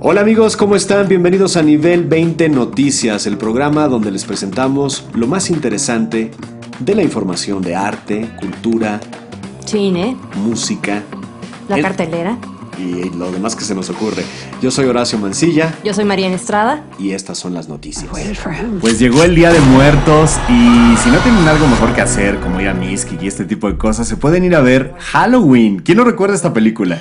Hola amigos, ¿cómo están? Bienvenidos a Nivel 20 Noticias, el programa donde les presentamos lo más interesante de la información de arte, cultura, Cine, música la El- cartelera. y lo demás que se nos ocurre. Yo soy Horacio Mancilla Yo soy Mariana Estrada. y estas son las noticias. Pues llegó el Día de Muertos y si no tienen algo mejor que hacer, como ir a Miski y este tipo de cosas, se pueden ir a ver Halloween. ¿Quién no recuerda esta película?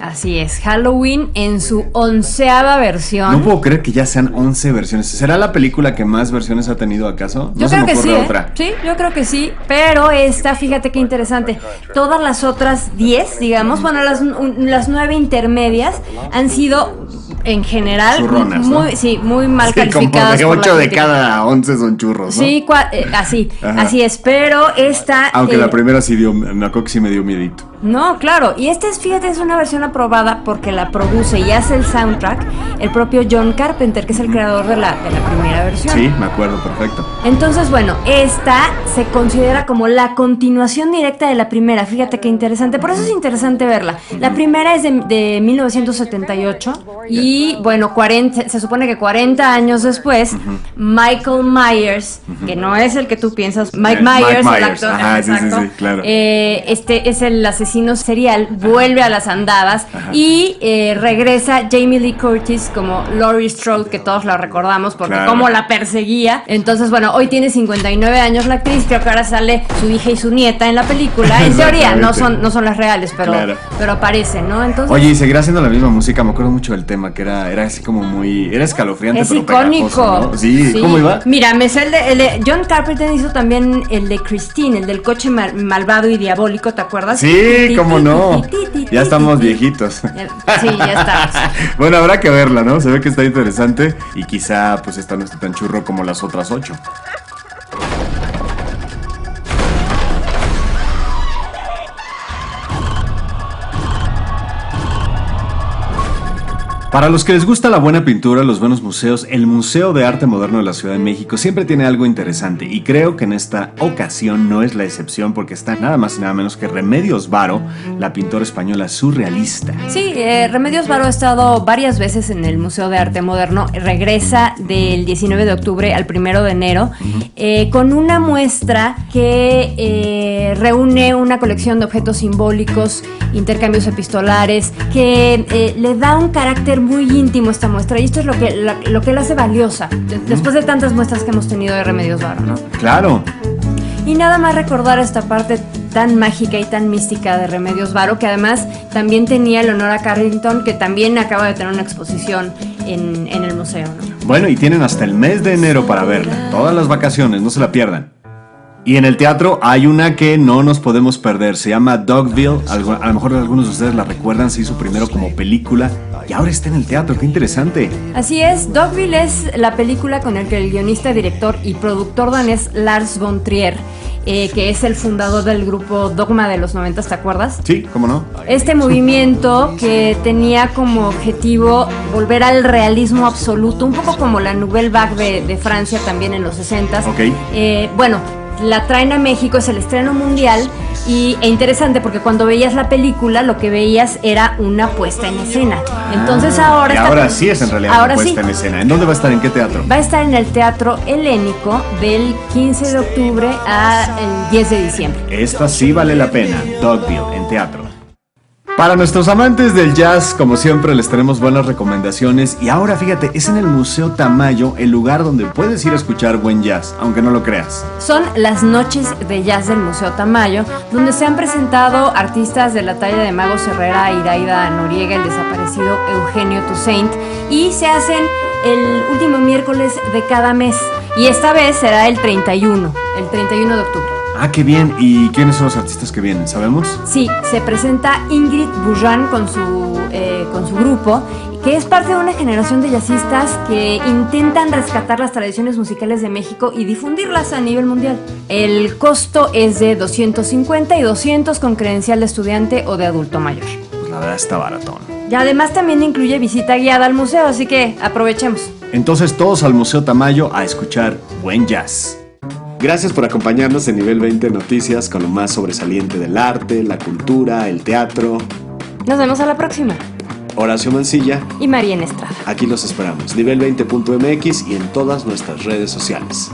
Así es, Halloween en su onceava versión. No puedo creer que ya sean 11 versiones. ¿Será la película que más versiones ha tenido acaso? No Yo se creo me que sí, ¿eh? sí, yo creo que sí, pero esta, fíjate qué interesante, todas las otras 10, digamos, bueno, las, un- las nueve intermedias han sido en general Churronas, ¿no? muy, sí, muy mal Sí, calificadas. 8 de cada 11 son churros, ¿no? Sí, cua- eh, así, Ajá. así es, pero esta... Aunque eh, la primera sí dio, me acuerdo que sí me dio miedito. No, claro. Y esta es, fíjate, es una versión aprobada porque la produce y hace el soundtrack el propio John Carpenter, que es el creador de la, de la primera versión. Sí, me acuerdo, perfecto. Entonces, bueno, esta se considera como la continuación directa de la primera. Fíjate qué interesante. Por eso es interesante verla. La primera es de, de 1978 y, bueno, 40, se supone que 40 años después, Michael Myers, que no es el que tú piensas, Mike Eh, Mike Myers, el actor, Ajá, sí, sí, sí, claro. eh, este es el asesino serial, vuelve a las andadas y eh, regresa Jamie Lee Curtis como Laurie Strode, que todos la recordamos porque Claro. como la perseguía. Entonces, bueno, hoy tiene 59 años la actriz, creo que ahora sale su hija y su nieta en la película. En teoría, no son, no son las reales, pero, Claro. pero aparecen, ¿no? Entonces, Oye, y seguirá haciendo la misma música. Me acuerdo mucho del tema, que era, era así como muy. Era escalofriante, es pero icónico. pegajoso, ¿no? Sí, ¿cómo iba? Mira, me sé el de, el de- John Carpenter hizo también el de Christine, el del coche mal- malvado y diabólico, ¿te acuerdas? Sí, cómo no. Ya estamos viejitos. Sí, ya estamos. bueno, habrá que verla, ¿no? Se ve que está interesante y quizá pues esta no esté tan churro como las otras ocho. Para los que les gusta la buena pintura, los buenos museos, el Museo de Arte Moderno de la Ciudad de México siempre tiene algo interesante y creo que en esta ocasión no es la excepción porque está nada más y nada menos que Remedios Varo, la pintora española surrealista. Sí, eh, Remedios Varo ha estado varias veces en el Museo de Arte Moderno. Regresa del 19 de octubre al 1 de enero eh, con una muestra que eh, reúne una colección de objetos simbólicos, intercambios epistolares, que le da un carácter muy íntimo esta muestra. Y esto es lo que, la- lo que la hace valiosa, de- después de tantas muestras que hemos tenido de Remedios Varo, ¿no? Claro, Y nada más recordar esta parte tan mágica y tan mística de Remedios Varo, que además también tenía Leonora Carrington, que también acaba de tener una exposición en, en el museo. ¿no? Bueno, y tienen hasta el mes de enero para verla. Todas las vacaciones, no se la pierdan. Y en el teatro hay una que no nos podemos perder. Se llama Dogville. A lo mejor algunos de ustedes la recuerdan. Se hizo primero como película y ahora está en el teatro. ¡Qué interesante! Así es, Dogville es la película con el que el guionista, director y productor danés Lars von Trier, eh, que es el fundador del grupo Dogma de los 90, ¿te acuerdas? Sí, ¿cómo no? Este movimiento que tenía como objetivo volver al realismo absoluto, un poco como la Nouvelle Vague de, de Francia también en los 60 Ok. Eh, bueno, la traen a México, es el estreno mundial y e interesante porque cuando veías la película lo que veías era una puesta en escena. Entonces ahora Y está- ahora sí es en realidad ahora una puesta sí. en escena. ¿En dónde va a estar? ¿En qué teatro? Va a estar en el Teatro Helénico del 15 de octubre al 10 de diciembre. Esta sí vale la pena. Dogville, en teatro. Para nuestros amantes del jazz, como siempre, les tenemos buenas recomendaciones. Y ahora, fíjate, es en el Museo Tamayo el lugar donde puedes ir a escuchar buen jazz, aunque no lo creas. Son las noches de jazz del Museo Tamayo, donde se han presentado artistas de la talla de Mago Herrera, Iraida Noriega, el desaparecido Eugenio Toussaint, y se hacen el último miércoles de cada mes. Y esta vez será el 31, el 31 de octubre. Ah, qué bien. ¿Y quiénes son los artistas que vienen? ¿Sabemos? Sí, se presenta Ingrid Bourjan con su, eh, con su grupo, que es parte de una generación de jazzistas que intentan rescatar las tradiciones musicales de México y difundirlas a nivel mundial. El costo es de 250 y 200 con credencial de estudiante o de adulto mayor. Pues la verdad está baratón. Y además también incluye visita guiada al museo, así que aprovechemos. Entonces todos al Museo Tamayo a escuchar buen jazz. Gracias por acompañarnos en Nivel 20 Noticias con lo más sobresaliente del arte, la cultura, el teatro. Nos vemos a la próxima. Horacio Mancilla. Y María Estrada. Aquí los esperamos. Nivel 20.mx y en todas nuestras redes sociales.